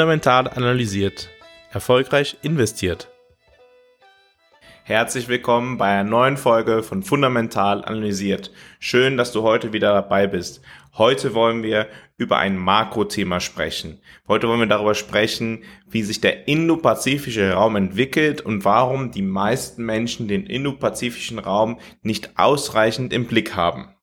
Fundamental analysiert. Erfolgreich investiert. Herzlich willkommen bei einer neuen Folge von Fundamental analysiert. Schön, dass du heute wieder dabei bist. Heute wollen wir über ein Makrothema sprechen. Heute wollen wir darüber sprechen, wie sich der indopazifische Raum entwickelt und warum die meisten Menschen den indopazifischen Raum nicht ausreichend im Blick haben.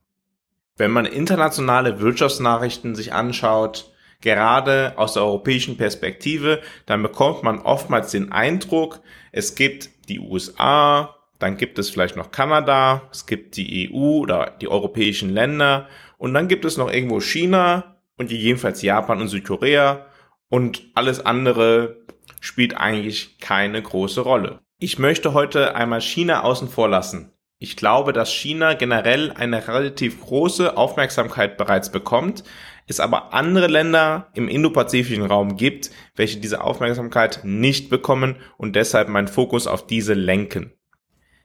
Wenn man internationale Wirtschaftsnachrichten sich anschaut, gerade aus der europäischen Perspektive, dann bekommt man oftmals den Eindruck, es gibt die USA, dann gibt es vielleicht noch Kanada, es gibt die EU oder die europäischen Länder und dann gibt es noch irgendwo China und jedenfalls Japan und Südkorea und alles andere spielt eigentlich keine große Rolle. Ich möchte heute einmal China außen vor lassen. Ich glaube, dass China generell eine relativ große Aufmerksamkeit bereits bekommt, es aber andere Länder im indopazifischen Raum gibt, welche diese Aufmerksamkeit nicht bekommen und deshalb meinen Fokus auf diese lenken.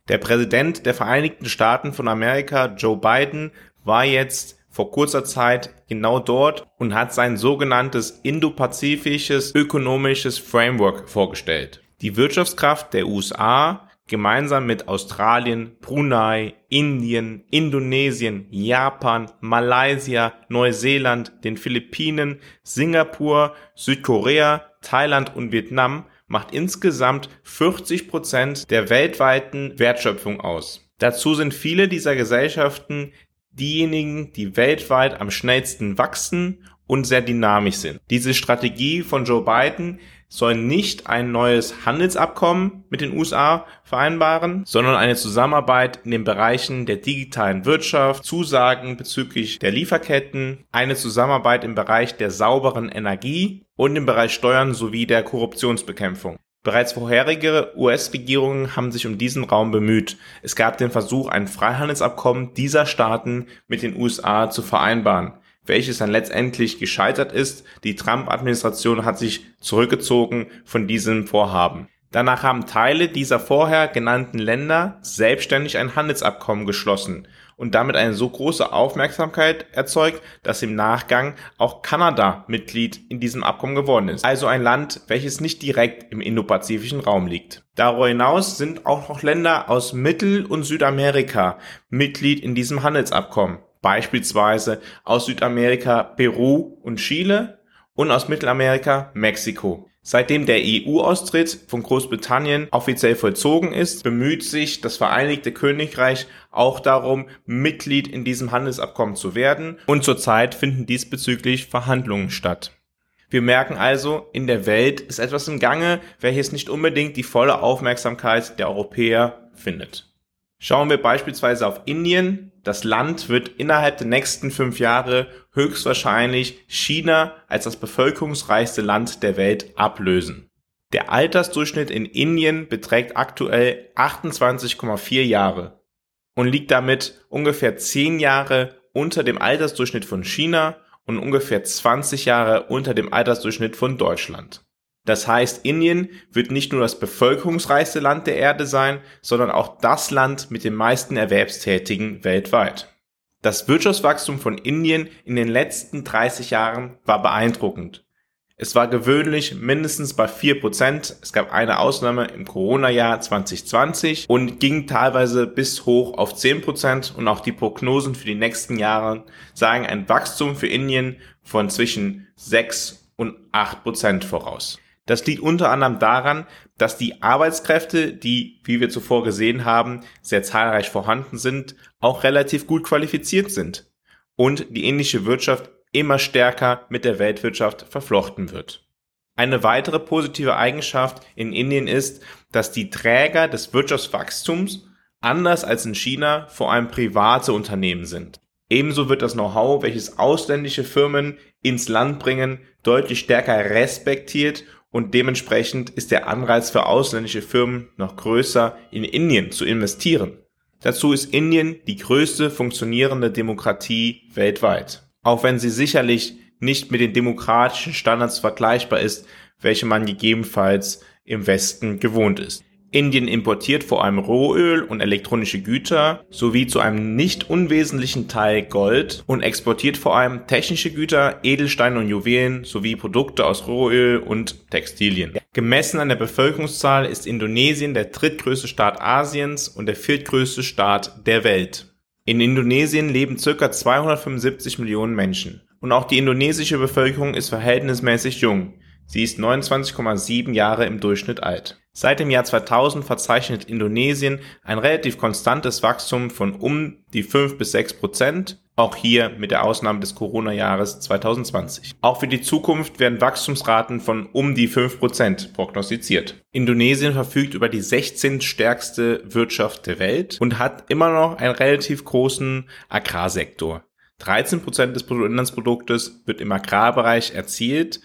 Der Präsident der Vereinigten Staaten von Amerika, Joe Biden, war jetzt vor kurzer Zeit genau dort und hat sein sogenanntes indopazifisches ökonomisches Framework vorgestellt. Die Wirtschaftskraft der USA gemeinsam mit Australien, Brunei, Indien, Indonesien, Japan, Malaysia, Neuseeland, den Philippinen, Singapur, Südkorea, Thailand und Vietnam macht insgesamt 40 Prozent der weltweiten Wertschöpfung aus. Dazu sind viele dieser Gesellschaften diejenigen, die weltweit am schnellsten wachsen und sehr dynamisch sind. Diese Strategie von Joe Biden soll nicht ein neues Handelsabkommen mit den USA vereinbaren, sondern eine Zusammenarbeit in den Bereichen der digitalen Wirtschaft, Zusagen bezüglich der Lieferketten, eine Zusammenarbeit im Bereich der sauberen Energie und im Bereich Steuern sowie der Korruptionsbekämpfung. Bereits vorherige US-Regierungen haben sich um diesen Raum bemüht. Es gab den Versuch, ein Freihandelsabkommen dieser Staaten mit den USA zu vereinbaren welches dann letztendlich gescheitert ist. Die Trump-Administration hat sich zurückgezogen von diesem Vorhaben. Danach haben Teile dieser vorher genannten Länder selbstständig ein Handelsabkommen geschlossen und damit eine so große Aufmerksamkeit erzeugt, dass im Nachgang auch Kanada Mitglied in diesem Abkommen geworden ist. Also ein Land, welches nicht direkt im indopazifischen Raum liegt. Darüber hinaus sind auch noch Länder aus Mittel- und Südamerika Mitglied in diesem Handelsabkommen beispielsweise aus Südamerika Peru und Chile und aus Mittelamerika Mexiko. Seitdem der EU-Austritt von Großbritannien offiziell vollzogen ist, bemüht sich das Vereinigte Königreich auch darum, Mitglied in diesem Handelsabkommen zu werden und zurzeit finden diesbezüglich Verhandlungen statt. Wir merken also, in der Welt ist etwas im Gange, welches nicht unbedingt die volle Aufmerksamkeit der Europäer findet. Schauen wir beispielsweise auf Indien. Das Land wird innerhalb der nächsten fünf Jahre höchstwahrscheinlich China als das bevölkerungsreichste Land der Welt ablösen. Der Altersdurchschnitt in Indien beträgt aktuell 28,4 Jahre und liegt damit ungefähr 10 Jahre unter dem Altersdurchschnitt von China und ungefähr 20 Jahre unter dem Altersdurchschnitt von Deutschland. Das heißt, Indien wird nicht nur das bevölkerungsreichste Land der Erde sein, sondern auch das Land mit den meisten Erwerbstätigen weltweit. Das Wirtschaftswachstum von Indien in den letzten 30 Jahren war beeindruckend. Es war gewöhnlich mindestens bei 4%, es gab eine Ausnahme im Corona-Jahr 2020 und ging teilweise bis hoch auf 10% und auch die Prognosen für die nächsten Jahre sagen ein Wachstum für Indien von zwischen 6 und 8% voraus. Das liegt unter anderem daran, dass die Arbeitskräfte, die, wie wir zuvor gesehen haben, sehr zahlreich vorhanden sind, auch relativ gut qualifiziert sind und die indische Wirtschaft immer stärker mit der Weltwirtschaft verflochten wird. Eine weitere positive Eigenschaft in Indien ist, dass die Träger des Wirtschaftswachstums anders als in China vor allem private Unternehmen sind. Ebenso wird das Know-how, welches ausländische Firmen ins Land bringen, deutlich stärker respektiert und dementsprechend ist der Anreiz für ausländische Firmen noch größer, in Indien zu investieren. Dazu ist Indien die größte funktionierende Demokratie weltweit. Auch wenn sie sicherlich nicht mit den demokratischen Standards vergleichbar ist, welche man gegebenenfalls im Westen gewohnt ist. Indien importiert vor allem Rohöl und elektronische Güter sowie zu einem nicht unwesentlichen Teil Gold und exportiert vor allem technische Güter, Edelsteine und Juwelen sowie Produkte aus Rohöl und Textilien. Gemessen an der Bevölkerungszahl ist Indonesien der drittgrößte Staat Asiens und der viertgrößte Staat der Welt. In Indonesien leben ca. 275 Millionen Menschen. Und auch die indonesische Bevölkerung ist verhältnismäßig jung. Sie ist 29,7 Jahre im Durchschnitt alt. Seit dem Jahr 2000 verzeichnet Indonesien ein relativ konstantes Wachstum von um die 5 bis 6 Prozent, auch hier mit der Ausnahme des Corona-Jahres 2020. Auch für die Zukunft werden Wachstumsraten von um die 5 Prozent prognostiziert. Indonesien verfügt über die 16 stärkste Wirtschaft der Welt und hat immer noch einen relativ großen Agrarsektor. 13 Prozent des Bruttoinlandsproduktes wird im Agrarbereich erzielt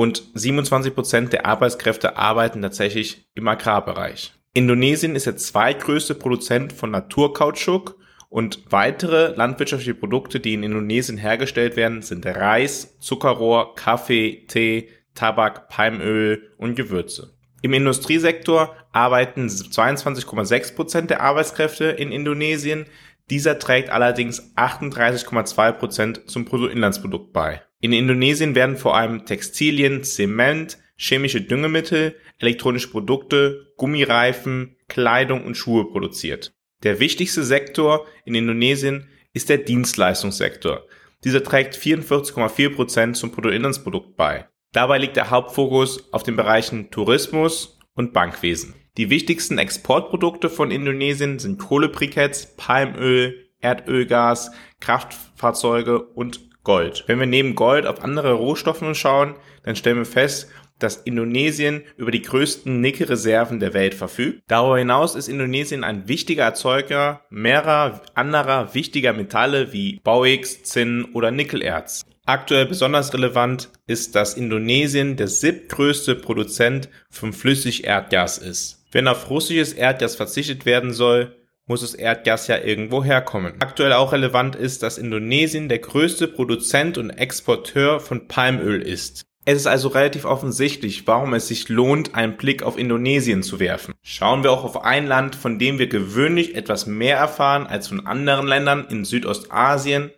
und 27 Prozent der Arbeitskräfte arbeiten tatsächlich im Agrarbereich. Indonesien ist der zweitgrößte Produzent von Naturkautschuk und weitere landwirtschaftliche Produkte, die in Indonesien hergestellt werden, sind Reis, Zuckerrohr, Kaffee, Tee, Tabak, Palmöl und Gewürze. Im Industriesektor arbeiten 22,6 Prozent der Arbeitskräfte in Indonesien. Dieser trägt allerdings 38,2 Prozent zum Bruttoinlandsprodukt bei. In Indonesien werden vor allem Textilien, Zement, chemische Düngemittel, elektronische Produkte, Gummireifen, Kleidung und Schuhe produziert. Der wichtigste Sektor in Indonesien ist der Dienstleistungssektor. Dieser trägt 44,4 Prozent zum Bruttoinlandsprodukt bei. Dabei liegt der Hauptfokus auf den Bereichen Tourismus und Bankwesen. Die wichtigsten Exportprodukte von Indonesien sind Kohlebriketts, Palmöl, Erdölgas, Kraftfahrzeuge und Gold. Wenn wir neben Gold auf andere Rohstoffe schauen, dann stellen wir fest, dass Indonesien über die größten Nickelreserven der Welt verfügt. Darüber hinaus ist Indonesien ein wichtiger Erzeuger mehrerer anderer wichtiger Metalle wie Bauxit, Zinn oder Nickelerz. Aktuell besonders relevant ist, dass Indonesien der siebtgrößte Produzent von Flüssigerdgas ist. Wenn auf russisches Erdgas verzichtet werden soll, muss das Erdgas ja irgendwo herkommen. Aktuell auch relevant ist, dass Indonesien der größte Produzent und Exporteur von Palmöl ist. Es ist also relativ offensichtlich, warum es sich lohnt, einen Blick auf Indonesien zu werfen. Schauen wir auch auf ein Land, von dem wir gewöhnlich etwas mehr erfahren als von anderen Ländern in Südostasien,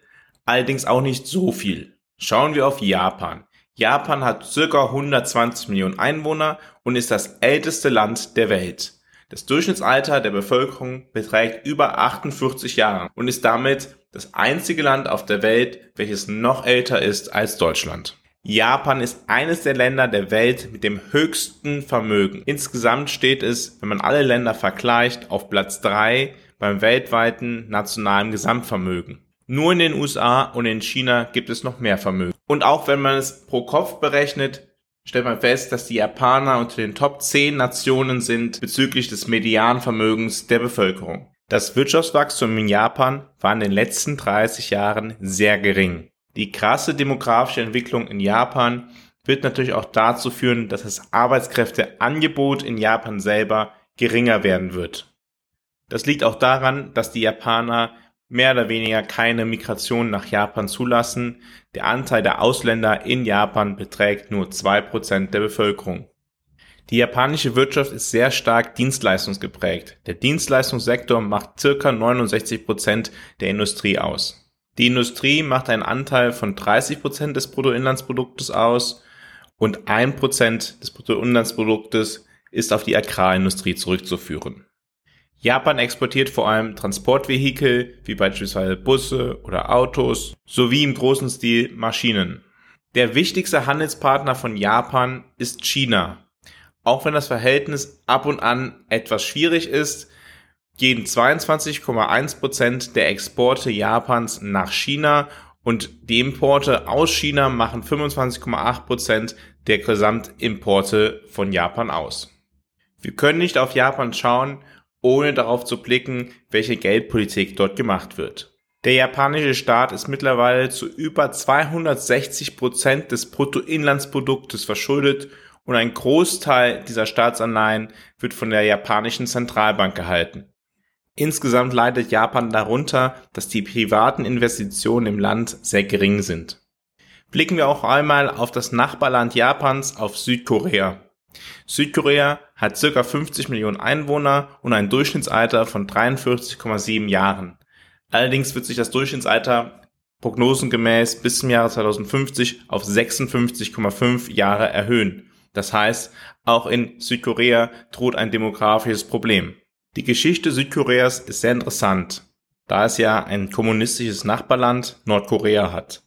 allerdings auch nicht so viel. Schauen wir auf Japan. Japan hat ca. 120 Millionen Einwohner und ist das älteste Land der Welt. Das Durchschnittsalter der Bevölkerung beträgt über 48 Jahre und ist damit das einzige Land auf der Welt, welches noch älter ist als Deutschland. Japan ist eines der Länder der Welt mit dem höchsten Vermögen. Insgesamt steht es, wenn man alle Länder vergleicht, auf Platz 3 beim weltweiten nationalen Gesamtvermögen. Nur in den USA und in China gibt es noch mehr Vermögen. Und auch wenn man es pro Kopf berechnet, stellt man fest, dass die Japaner unter den Top 10 Nationen sind bezüglich des Medianvermögens der Bevölkerung. Das Wirtschaftswachstum in Japan war in den letzten 30 Jahren sehr gering. Die krasse demografische Entwicklung in Japan wird natürlich auch dazu führen, dass das Arbeitskräfteangebot in Japan selber geringer werden wird. Das liegt auch daran, dass die Japaner mehr oder weniger keine Migration nach Japan zulassen. Der Anteil der Ausländer in Japan beträgt nur zwei Prozent der Bevölkerung. Die japanische Wirtschaft ist sehr stark dienstleistungsgeprägt. Der Dienstleistungssektor macht circa 69 Prozent der Industrie aus. Die Industrie macht einen Anteil von 30 Prozent des Bruttoinlandsproduktes aus und 1% des Bruttoinlandsproduktes ist auf die Agrarindustrie zurückzuführen. Japan exportiert vor allem Transportvehikel wie beispielsweise Busse oder Autos sowie im großen Stil Maschinen. Der wichtigste Handelspartner von Japan ist China. Auch wenn das Verhältnis ab und an etwas schwierig ist, gehen 22,1 Prozent der Exporte Japans nach China und die Importe aus China machen 25,8 Prozent der Gesamtimporte von Japan aus. Wir können nicht auf Japan schauen ohne darauf zu blicken, welche Geldpolitik dort gemacht wird. Der japanische Staat ist mittlerweile zu über 260 Prozent des Bruttoinlandsproduktes verschuldet und ein Großteil dieser Staatsanleihen wird von der japanischen Zentralbank gehalten. Insgesamt leidet Japan darunter, dass die privaten Investitionen im Land sehr gering sind. Blicken wir auch einmal auf das Nachbarland Japans, auf Südkorea. Südkorea hat circa 50 Millionen Einwohner und ein Durchschnittsalter von 43,7 Jahren. Allerdings wird sich das Durchschnittsalter prognosengemäß bis zum Jahre 2050 auf 56,5 Jahre erhöhen. Das heißt, auch in Südkorea droht ein demografisches Problem. Die Geschichte Südkoreas ist sehr interessant, da es ja ein kommunistisches Nachbarland Nordkorea hat.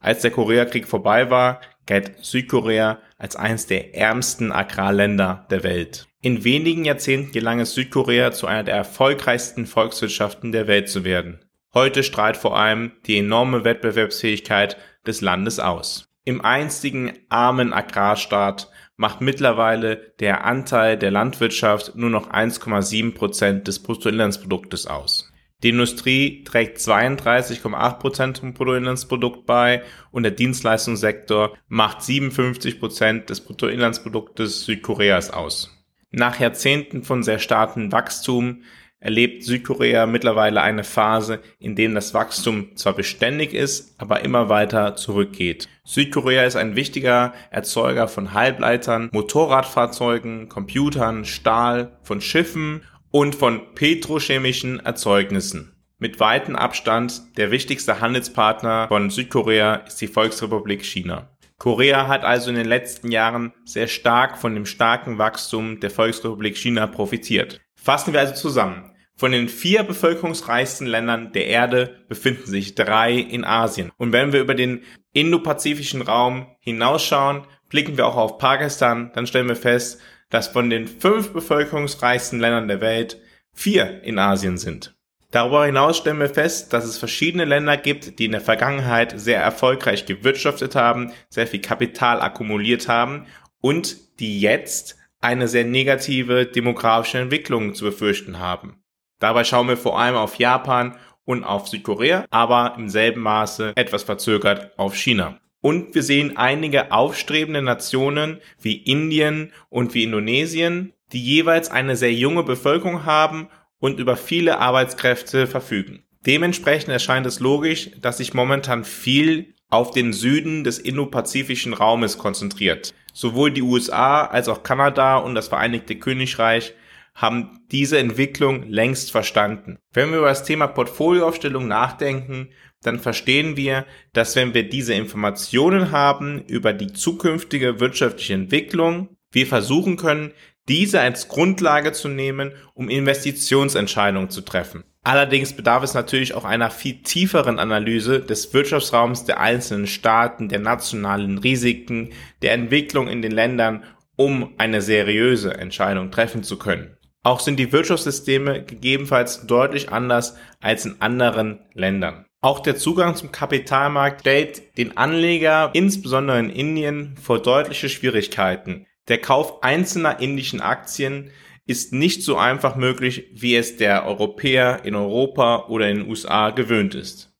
Als der Koreakrieg vorbei war, galt Südkorea als eines der ärmsten Agrarländer der Welt. In wenigen Jahrzehnten gelang es Südkorea zu einer der erfolgreichsten Volkswirtschaften der Welt zu werden. Heute strahlt vor allem die enorme Wettbewerbsfähigkeit des Landes aus. Im einstigen armen Agrarstaat macht mittlerweile der Anteil der Landwirtschaft nur noch 1,7 Prozent des Bruttoinlandsproduktes aus. Die Industrie trägt 32,8 Prozent zum Bruttoinlandsprodukt bei und der Dienstleistungssektor macht 57 Prozent des Bruttoinlandsproduktes Südkoreas aus. Nach Jahrzehnten von sehr starkem Wachstum erlebt Südkorea mittlerweile eine Phase, in dem das Wachstum zwar beständig ist, aber immer weiter zurückgeht. Südkorea ist ein wichtiger Erzeuger von Halbleitern, Motorradfahrzeugen, Computern, Stahl, von Schiffen und von petrochemischen Erzeugnissen. Mit weitem Abstand der wichtigste Handelspartner von Südkorea ist die Volksrepublik China. Korea hat also in den letzten Jahren sehr stark von dem starken Wachstum der Volksrepublik China profitiert. Fassen wir also zusammen. Von den vier bevölkerungsreichsten Ländern der Erde befinden sich drei in Asien. Und wenn wir über den indopazifischen Raum hinausschauen, blicken wir auch auf Pakistan, dann stellen wir fest, dass von den fünf bevölkerungsreichsten Ländern der Welt vier in Asien sind. Darüber hinaus stellen wir fest, dass es verschiedene Länder gibt, die in der Vergangenheit sehr erfolgreich gewirtschaftet haben, sehr viel Kapital akkumuliert haben und die jetzt eine sehr negative demografische Entwicklung zu befürchten haben. Dabei schauen wir vor allem auf Japan und auf Südkorea, aber im selben Maße etwas verzögert auf China. Und wir sehen einige aufstrebende Nationen wie Indien und wie Indonesien, die jeweils eine sehr junge Bevölkerung haben und über viele Arbeitskräfte verfügen. Dementsprechend erscheint es logisch, dass sich momentan viel auf den Süden des indopazifischen Raumes konzentriert. Sowohl die USA als auch Kanada und das Vereinigte Königreich haben diese Entwicklung längst verstanden. Wenn wir über das Thema Portfolioaufstellung nachdenken, dann verstehen wir, dass wenn wir diese Informationen haben über die zukünftige wirtschaftliche Entwicklung, wir versuchen können, diese als Grundlage zu nehmen, um Investitionsentscheidungen zu treffen. Allerdings bedarf es natürlich auch einer viel tieferen Analyse des Wirtschaftsraums der einzelnen Staaten, der nationalen Risiken, der Entwicklung in den Ländern, um eine seriöse Entscheidung treffen zu können. Auch sind die Wirtschaftssysteme gegebenenfalls deutlich anders als in anderen Ländern. Auch der Zugang zum Kapitalmarkt stellt den Anleger, insbesondere in Indien, vor deutliche Schwierigkeiten. Der Kauf einzelner indischen Aktien ist nicht so einfach möglich, wie es der Europäer in Europa oder in den USA gewöhnt ist.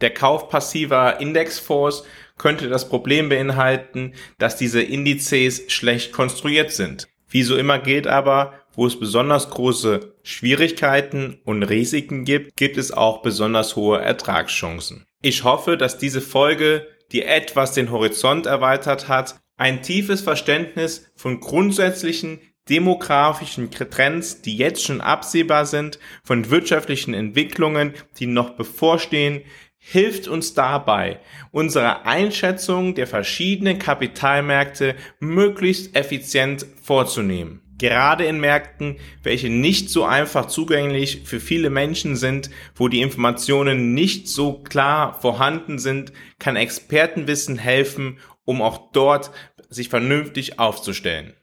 Der Kauf passiver Indexfonds könnte das Problem beinhalten, dass diese Indizes schlecht konstruiert sind. Wie so immer gilt aber, wo es besonders große Schwierigkeiten und Risiken gibt, gibt es auch besonders hohe Ertragschancen. Ich hoffe, dass diese Folge dir etwas den Horizont erweitert hat ein tiefes Verständnis von grundsätzlichen demografischen Trends, die jetzt schon absehbar sind, von wirtschaftlichen Entwicklungen, die noch bevorstehen, hilft uns dabei, unsere Einschätzung der verschiedenen Kapitalmärkte möglichst effizient vorzunehmen. Gerade in Märkten, welche nicht so einfach zugänglich für viele Menschen sind, wo die Informationen nicht so klar vorhanden sind, kann Expertenwissen helfen, um auch dort sich vernünftig aufzustellen.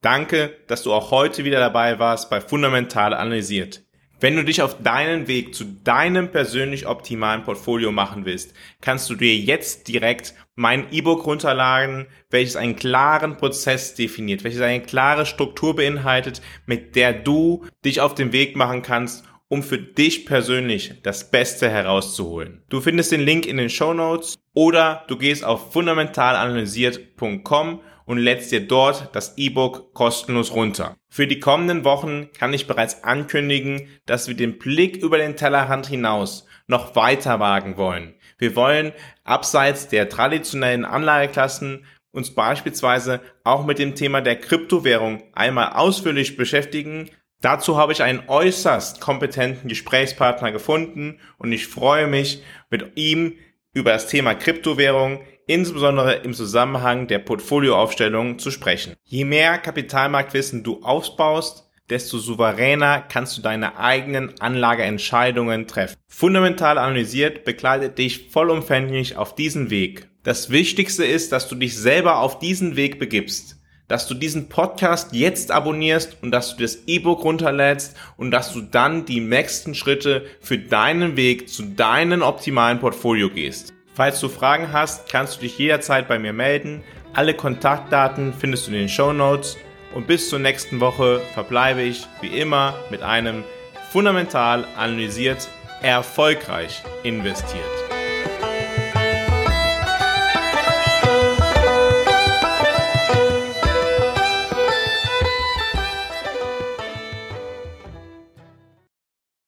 Danke, dass du auch heute wieder dabei warst bei Fundamental Analysiert. Wenn du dich auf deinen Weg zu deinem persönlich optimalen Portfolio machen willst, kannst du dir jetzt direkt mein E-Book runterladen, welches einen klaren Prozess definiert, welches eine klare Struktur beinhaltet, mit der du dich auf den Weg machen kannst, um für dich persönlich das Beste herauszuholen. Du findest den Link in den Show Notes oder du gehst auf fundamentalanalysiert.com und lädst dir dort das E-Book kostenlos runter. Für die kommenden Wochen kann ich bereits ankündigen, dass wir den Blick über den Tellerrand hinaus noch weiter wagen wollen. Wir wollen abseits der traditionellen Anlageklassen uns beispielsweise auch mit dem Thema der Kryptowährung einmal ausführlich beschäftigen. Dazu habe ich einen äußerst kompetenten Gesprächspartner gefunden und ich freue mich, mit ihm über das Thema Kryptowährung, insbesondere im Zusammenhang der Portfolioaufstellung zu sprechen. Je mehr Kapitalmarktwissen du aufbaust, desto souveräner kannst du deine eigenen Anlageentscheidungen treffen. Fundamental analysiert begleitet dich vollumfänglich auf diesen Weg. Das Wichtigste ist, dass du dich selber auf diesen Weg begibst dass du diesen Podcast jetzt abonnierst und dass du das E-Book runterlädst und dass du dann die nächsten Schritte für deinen Weg zu deinem optimalen Portfolio gehst. Falls du Fragen hast, kannst du dich jederzeit bei mir melden. Alle Kontaktdaten findest du in den Show Notes und bis zur nächsten Woche verbleibe ich wie immer mit einem fundamental analysiert, erfolgreich investiert.